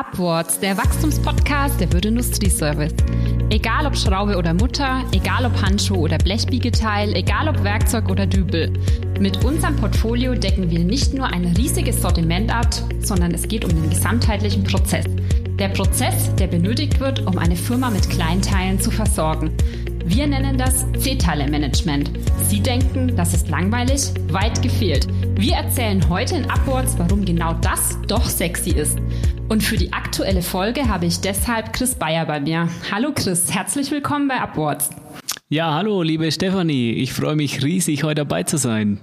Upwards, der Wachstumspodcast der Würde Industrieservice. Egal ob Schraube oder Mutter, egal ob Handschuh oder Blechbiegeteil, egal ob Werkzeug oder Dübel. Mit unserem Portfolio decken wir nicht nur ein riesiges Sortiment ab, sondern es geht um den gesamtheitlichen Prozess. Der Prozess, der benötigt wird, um eine Firma mit Kleinteilen zu versorgen. Wir nennen das C-Teile-Management. Sie denken, das ist langweilig? Weit gefehlt. Wir erzählen heute in Upwards, warum genau das doch sexy ist. Und für die aktuelle Folge habe ich deshalb Chris Bayer bei mir. Hallo Chris, herzlich willkommen bei Upwards. Ja, hallo liebe Stefanie, ich freue mich riesig, heute dabei zu sein.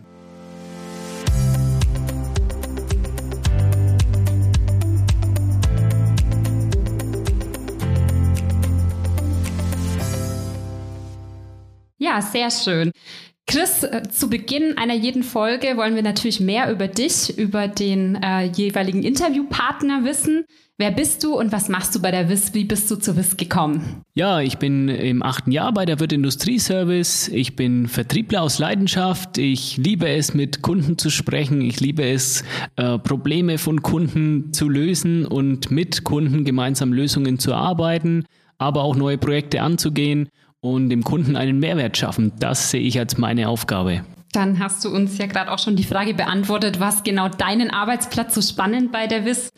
Ja, sehr schön. Chris, äh, zu Beginn einer jeden Folge wollen wir natürlich mehr über dich, über den äh, jeweiligen Interviewpartner wissen. Wer bist du und was machst du bei der WIS? Wie bist du zur WIS gekommen? Ja, ich bin im achten Jahr bei der Wirt Industrieservice. Ich bin Vertriebler aus Leidenschaft. Ich liebe es, mit Kunden zu sprechen. Ich liebe es, äh, Probleme von Kunden zu lösen und mit Kunden gemeinsam Lösungen zu arbeiten, aber auch neue Projekte anzugehen und dem Kunden einen Mehrwert schaffen. Das sehe ich als meine Aufgabe. Dann hast du uns ja gerade auch schon die Frage beantwortet, was genau deinen Arbeitsplatz so spannend bei der WIS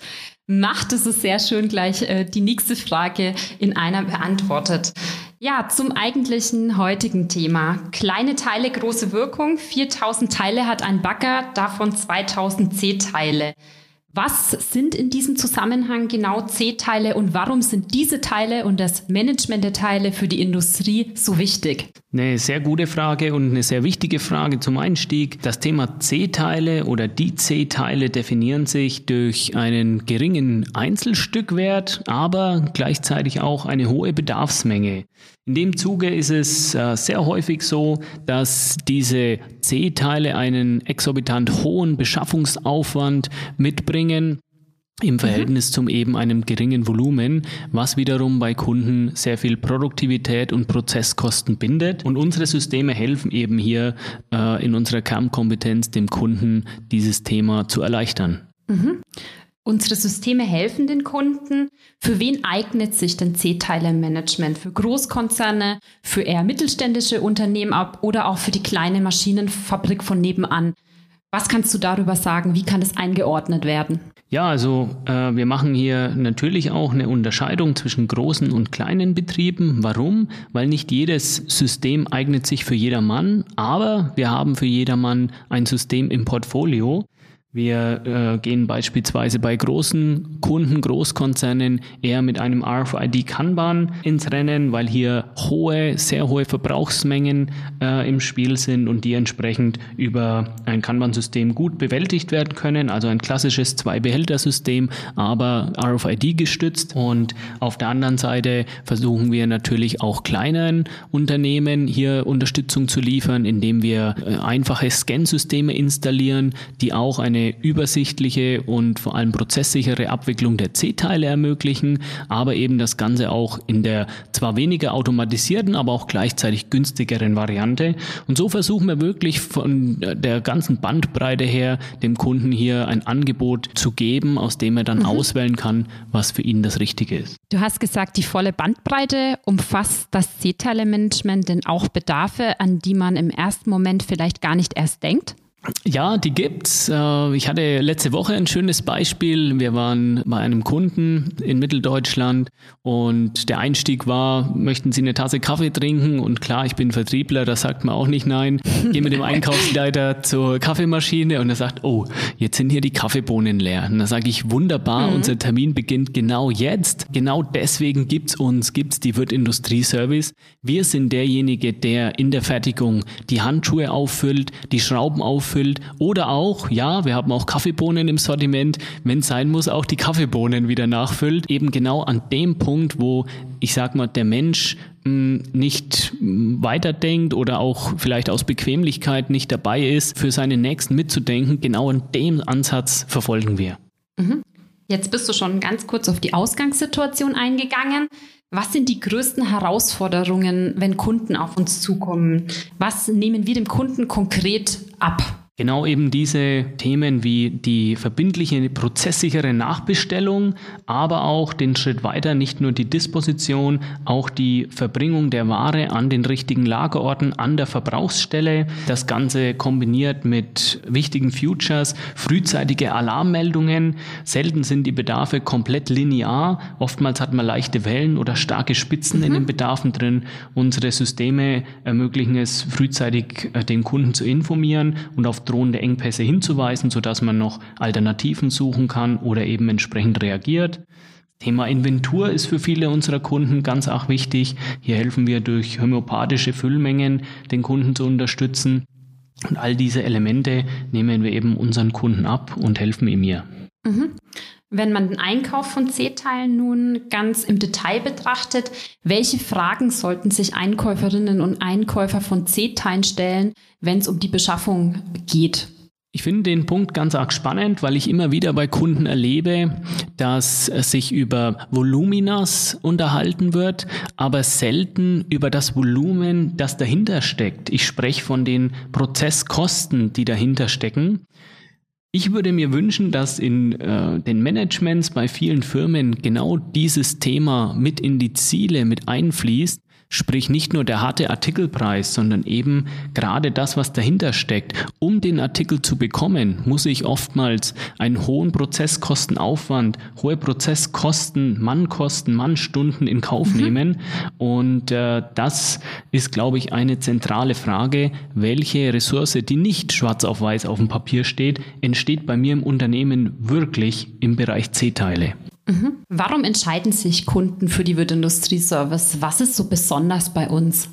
macht. Es ist sehr schön gleich äh, die nächste Frage in einer beantwortet. Ja, zum eigentlichen heutigen Thema. Kleine Teile, große Wirkung. 4000 Teile hat ein Bagger, davon 2000 C-Teile. Was sind in diesem Zusammenhang genau C-Teile und warum sind diese Teile und das Management der Teile für die Industrie so wichtig? Eine sehr gute Frage und eine sehr wichtige Frage zum Einstieg. Das Thema C-Teile oder die C-Teile definieren sich durch einen geringen Einzelstückwert, aber gleichzeitig auch eine hohe Bedarfsmenge. In dem Zuge ist es äh, sehr häufig so, dass diese C-Teile einen exorbitant hohen Beschaffungsaufwand mitbringen im mhm. Verhältnis mhm. zum eben einem geringen Volumen, was wiederum bei Kunden sehr viel Produktivität und Prozesskosten bindet. Und unsere Systeme helfen eben hier äh, in unserer Kernkompetenz dem Kunden dieses Thema zu erleichtern. Mhm. Unsere Systeme helfen den Kunden. Für wen eignet sich denn C-Teile-Management? Für Großkonzerne, für eher mittelständische Unternehmen ab oder auch für die kleine Maschinenfabrik von nebenan? Was kannst du darüber sagen? Wie kann es eingeordnet werden? Ja, also äh, wir machen hier natürlich auch eine Unterscheidung zwischen großen und kleinen Betrieben. Warum? Weil nicht jedes System eignet sich für jedermann, aber wir haben für jedermann ein System im Portfolio. Wir äh, gehen beispielsweise bei großen Kunden, Großkonzernen eher mit einem RFID Kanban ins Rennen, weil hier hohe, sehr hohe Verbrauchsmengen äh, im Spiel sind und die entsprechend über ein Kanban-System gut bewältigt werden können. Also ein klassisches Zwei-Behälter-System, aber RFID gestützt. Und auf der anderen Seite versuchen wir natürlich auch kleinen Unternehmen hier Unterstützung zu liefern, indem wir äh, einfache Scansysteme installieren, die auch eine eine übersichtliche und vor allem prozesssichere Abwicklung der C-Teile ermöglichen, aber eben das Ganze auch in der zwar weniger automatisierten, aber auch gleichzeitig günstigeren Variante. Und so versuchen wir wirklich von der ganzen Bandbreite her dem Kunden hier ein Angebot zu geben, aus dem er dann mhm. auswählen kann, was für ihn das Richtige ist. Du hast gesagt, die volle Bandbreite umfasst das C-Teile-Management denn auch Bedarfe, an die man im ersten Moment vielleicht gar nicht erst denkt? Ja, die gibt's. Äh, ich hatte letzte Woche ein schönes Beispiel. Wir waren bei einem Kunden in Mitteldeutschland und der Einstieg war, möchten Sie eine Tasse Kaffee trinken? Und klar, ich bin Vertriebler, da sagt man auch nicht nein. Gehe mit dem Einkaufsleiter zur Kaffeemaschine und er sagt, oh, jetzt sind hier die Kaffeebohnen leer. Und da sage ich, wunderbar, mhm. unser Termin beginnt genau jetzt. Genau deswegen gibt's uns, gibt's die Wirt Industrieservice. Wir sind derjenige, der in der Fertigung die Handschuhe auffüllt, die Schrauben auffüllt, auffüllt. Oder auch, ja, wir haben auch Kaffeebohnen im Sortiment, wenn es sein muss, auch die Kaffeebohnen wieder nachfüllt. Eben genau an dem Punkt, wo ich sag mal, der Mensch hm, nicht weiterdenkt oder auch vielleicht aus Bequemlichkeit nicht dabei ist, für seine Nächsten mitzudenken, genau an dem Ansatz verfolgen wir. Mhm. Jetzt bist du schon ganz kurz auf die Ausgangssituation eingegangen. Was sind die größten Herausforderungen, wenn Kunden auf uns zukommen? Was nehmen wir dem Kunden konkret ab? Genau eben diese Themen wie die verbindliche prozesssichere Nachbestellung, aber auch den Schritt weiter, nicht nur die Disposition, auch die Verbringung der Ware an den richtigen Lagerorten, an der Verbrauchsstelle. Das Ganze kombiniert mit wichtigen Futures, frühzeitige Alarmmeldungen. Selten sind die Bedarfe komplett linear. Oftmals hat man leichte Wellen oder starke Spitzen mhm. in den Bedarfen drin. Unsere Systeme ermöglichen es, frühzeitig äh, den Kunden zu informieren und auf drohende Engpässe hinzuweisen, sodass man noch Alternativen suchen kann oder eben entsprechend reagiert. Thema Inventur ist für viele unserer Kunden ganz auch wichtig. Hier helfen wir durch homöopathische Füllmengen den Kunden zu unterstützen. Und all diese Elemente nehmen wir eben unseren Kunden ab und helfen ihm hier. Mhm. Wenn man den Einkauf von C-Teilen nun ganz im Detail betrachtet, welche Fragen sollten sich Einkäuferinnen und Einkäufer von C-Teilen stellen, wenn es um die Beschaffung geht? Ich finde den Punkt ganz arg spannend, weil ich immer wieder bei Kunden erlebe, dass sich über Voluminas unterhalten wird, aber selten über das Volumen, das dahinter steckt. Ich spreche von den Prozesskosten, die dahinter stecken. Ich würde mir wünschen, dass in äh, den Managements bei vielen Firmen genau dieses Thema mit in die Ziele mit einfließt, Sprich nicht nur der harte Artikelpreis, sondern eben gerade das, was dahinter steckt. Um den Artikel zu bekommen, muss ich oftmals einen hohen Prozesskostenaufwand, hohe Prozesskosten, Mannkosten, Mannstunden in Kauf mhm. nehmen. Und äh, das ist, glaube ich, eine zentrale Frage. Welche Ressource, die nicht schwarz auf weiß auf dem Papier steht, entsteht bei mir im Unternehmen wirklich im Bereich C-Teile? Mhm. Warum entscheiden sich Kunden für die Wirt Industrie Service? Was ist so besonders bei uns?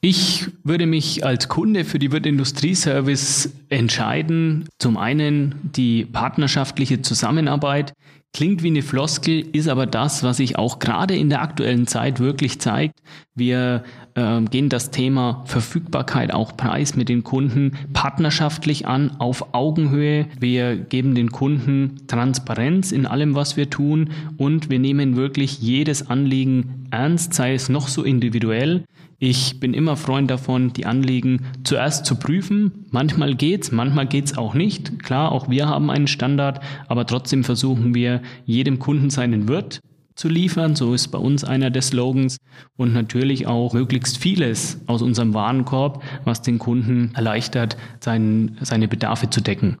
Ich würde mich als Kunde für die Wirt Industrie Service entscheiden. Zum einen die partnerschaftliche Zusammenarbeit. Klingt wie eine Floskel, ist aber das, was sich auch gerade in der aktuellen Zeit wirklich zeigt. Wir äh, gehen das Thema Verfügbarkeit, auch Preis mit den Kunden partnerschaftlich an, auf Augenhöhe. Wir geben den Kunden Transparenz in allem, was wir tun und wir nehmen wirklich jedes Anliegen ernst, sei es noch so individuell. Ich bin immer Freund davon, die Anliegen zuerst zu prüfen. Manchmal geht's, manchmal geht's auch nicht. Klar, auch wir haben einen Standard, aber trotzdem versuchen wir, jedem Kunden seinen Wirt zu liefern. So ist bei uns einer der Slogans und natürlich auch möglichst vieles aus unserem Warenkorb, was den Kunden erleichtert, sein, seine Bedarfe zu decken.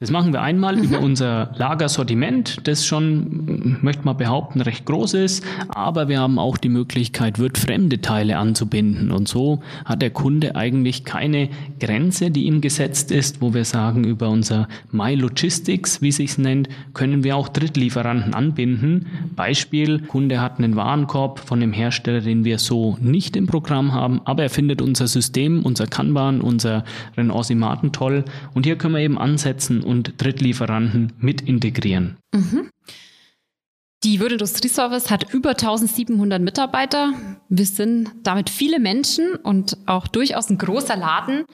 Das machen wir einmal mhm. über unser Lagersortiment, das schon, möchte man behaupten, recht groß ist, aber wir haben auch die Möglichkeit, fremde Teile anzubinden. Und so hat der Kunde eigentlich keine Grenze, die ihm gesetzt ist, wo wir sagen, über unser My Logistics, wie sich nennt, können wir auch Drittlieferanten anbinden. Beispiel, Kunde hat einen Warenkorb von einem Hersteller, den wir so nicht im Programm haben, aber er findet unser System, unser Kanban, unser Renault toll. Und hier können wir eben ansetzen und Drittlieferanten mit integrieren. Mhm. Die Würde Industrieservice hat über 1700 Mitarbeiter. Wir sind damit viele Menschen und auch durchaus ein großer Laden.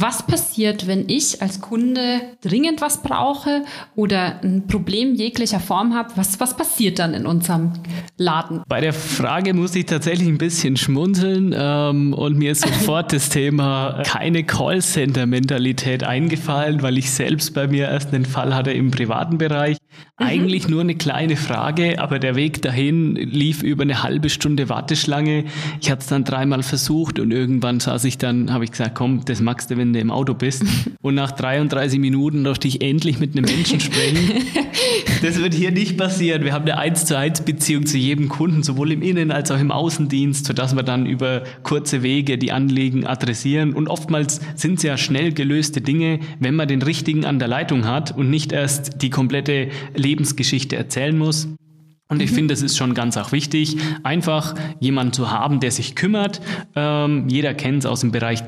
Was passiert, wenn ich als Kunde dringend was brauche oder ein Problem jeglicher Form habe? Was, was passiert dann in unserem Laden? Bei der Frage muss ich tatsächlich ein bisschen schmunzeln ähm, und mir ist sofort das Thema keine Callcenter-Mentalität eingefallen, weil ich selbst bei mir erst einen Fall hatte im privaten Bereich. Eigentlich nur eine kleine Frage, aber der Weg dahin lief über eine halbe Stunde Warteschlange. Ich hatte es dann dreimal versucht und irgendwann saß ich dann, habe ich gesagt, komm, das magst du, wenn du im Auto bist. Und nach 33 Minuten durfte ich endlich mit einem Menschen sprechen. Das wird hier nicht passieren. Wir haben eine 1 zu 1 Beziehung zu jedem Kunden, sowohl im Innen- als auch im Außendienst, sodass wir dann über kurze Wege die Anliegen adressieren. Und oftmals sind es ja schnell gelöste Dinge, wenn man den richtigen an der Leitung hat und nicht erst die komplette Lebensgeschichte erzählen muss. Und ich mhm. finde, es ist schon ganz auch wichtig, einfach jemanden zu haben, der sich kümmert. Ähm, jeder kennt es aus dem Bereich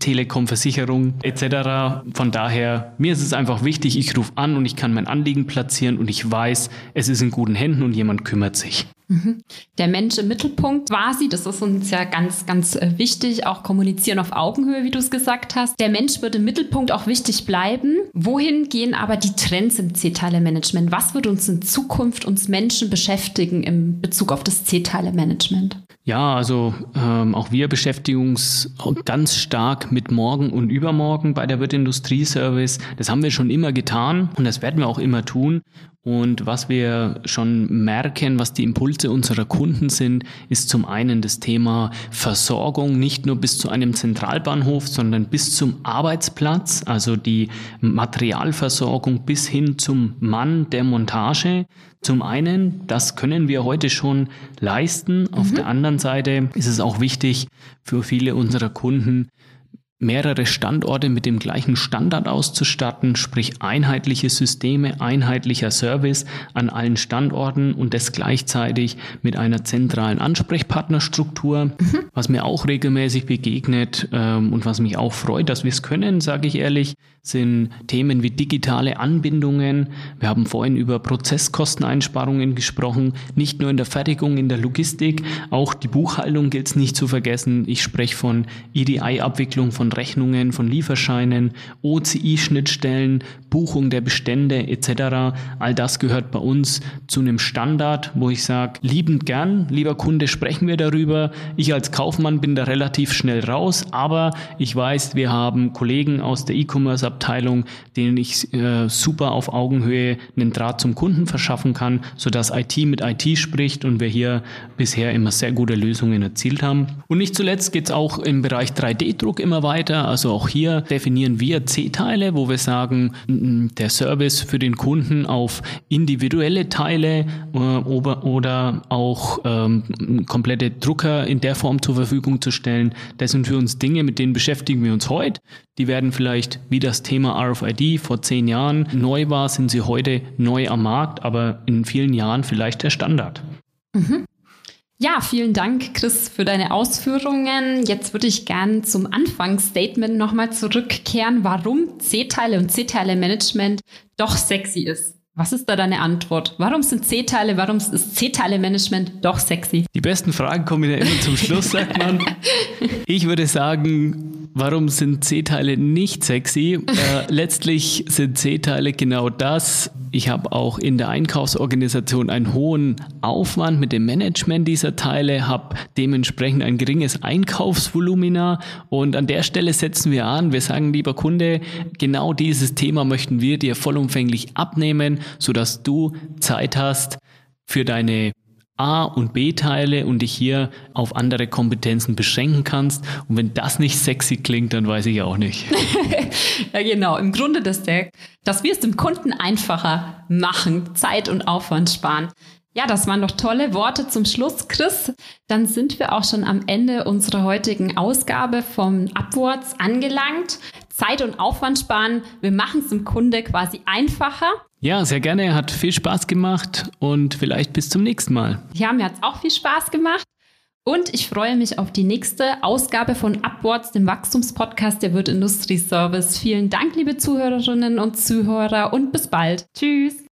Telekom, Versicherung etc. Von daher, mir ist es einfach wichtig, ich rufe an und ich kann mein Anliegen platzieren und ich weiß, es ist in guten Händen und jemand kümmert sich. Mhm. Der Mensch im Mittelpunkt quasi, das ist uns ja ganz, ganz äh, wichtig, auch kommunizieren auf Augenhöhe, wie du es gesagt hast. Der Mensch wird im Mittelpunkt auch wichtig bleiben. Wohin gehen aber die Trends im C-Teile-Management? Was wird uns in Zukunft uns Menschen beschäftigen im Bezug auf das C-Teile-Management? Ja, also ähm, auch wir beschäftigen uns ganz stark mit morgen und übermorgen bei der Wirt Service. Das haben wir schon immer getan und das werden wir auch immer tun. Und was wir schon merken, was die Impulse unserer Kunden sind, ist zum einen das Thema Versorgung, nicht nur bis zu einem Zentralbahnhof, sondern bis zum Arbeitsplatz, also die Materialversorgung bis hin zum Mann der Montage. Zum einen, das können wir heute schon leisten. Auf mhm. der anderen Seite ist es auch wichtig für viele unserer Kunden, mehrere Standorte mit dem gleichen Standard auszustatten, sprich einheitliche Systeme, einheitlicher Service an allen Standorten und das gleichzeitig mit einer zentralen Ansprechpartnerstruktur, mhm. was mir auch regelmäßig begegnet ähm, und was mich auch freut, dass wir es können, sage ich ehrlich, sind Themen wie digitale Anbindungen. Wir haben vorhin über Prozesskosteneinsparungen gesprochen, nicht nur in der Fertigung, in der Logistik, auch die Buchhaltung gilt es nicht zu vergessen. Ich spreche von EDI-Abwicklung von Rechnungen, von Lieferscheinen, OCI-Schnittstellen, Buchung der Bestände etc. All das gehört bei uns zu einem Standard, wo ich sage, liebend gern, lieber Kunde, sprechen wir darüber. Ich als Kaufmann bin da relativ schnell raus, aber ich weiß, wir haben Kollegen aus der E-Commerce Abteilung, denen ich äh, super auf Augenhöhe einen Draht zum Kunden verschaffen kann, sodass IT mit IT spricht und wir hier bisher immer sehr gute Lösungen erzielt haben. Und nicht zuletzt geht es auch im Bereich 3D-Druck immer weiter. Also auch hier definieren wir C-Teile, wo wir sagen, der Service für den Kunden auf individuelle Teile äh, oder, auch ähm, komplette Drucker in der Form zur Verfügung zu stellen. Das sind für uns Dinge, mit denen beschäftigen wir uns heute. Die werden vielleicht wie das Thema RFID vor zehn Jahren neu war, sind sie heute neu am Markt, aber in vielen Jahren vielleicht der Standard. Mhm. Ja, vielen Dank, Chris, für deine Ausführungen. Jetzt würde ich gern zum Anfangsstatement nochmal zurückkehren, warum C-Teile und C-Teile-Management doch sexy ist. Was ist da deine Antwort? Warum sind C-Teile, warum ist C-Teile-Management doch sexy? Die besten Fragen kommen ja immer zum Schluss, sagt man. Ich würde sagen, warum sind C-Teile nicht sexy? Äh, letztlich sind C-Teile genau das. Ich habe auch in der Einkaufsorganisation einen hohen Aufwand mit dem Management dieser Teile, habe dementsprechend ein geringes Einkaufsvolumina und an der Stelle setzen wir an. Wir sagen, lieber Kunde, genau dieses Thema möchten wir dir vollumfänglich abnehmen sodass du Zeit hast für deine A- und B-Teile und dich hier auf andere Kompetenzen beschränken kannst. Und wenn das nicht sexy klingt, dann weiß ich auch nicht. ja, genau. Im Grunde, dass, der, dass wir es dem Kunden einfacher machen, Zeit und Aufwand sparen. Ja, das waren doch tolle Worte zum Schluss, Chris. Dann sind wir auch schon am Ende unserer heutigen Ausgabe vom Upwards angelangt. Zeit und Aufwand sparen. Wir machen es dem Kunde quasi einfacher. Ja, sehr gerne. Hat viel Spaß gemacht und vielleicht bis zum nächsten Mal. Ja, mir hat es auch viel Spaß gemacht. Und ich freue mich auf die nächste Ausgabe von Upwards, dem Wachstumspodcast der Wirt Industrie Service. Vielen Dank, liebe Zuhörerinnen und Zuhörer, und bis bald. Tschüss.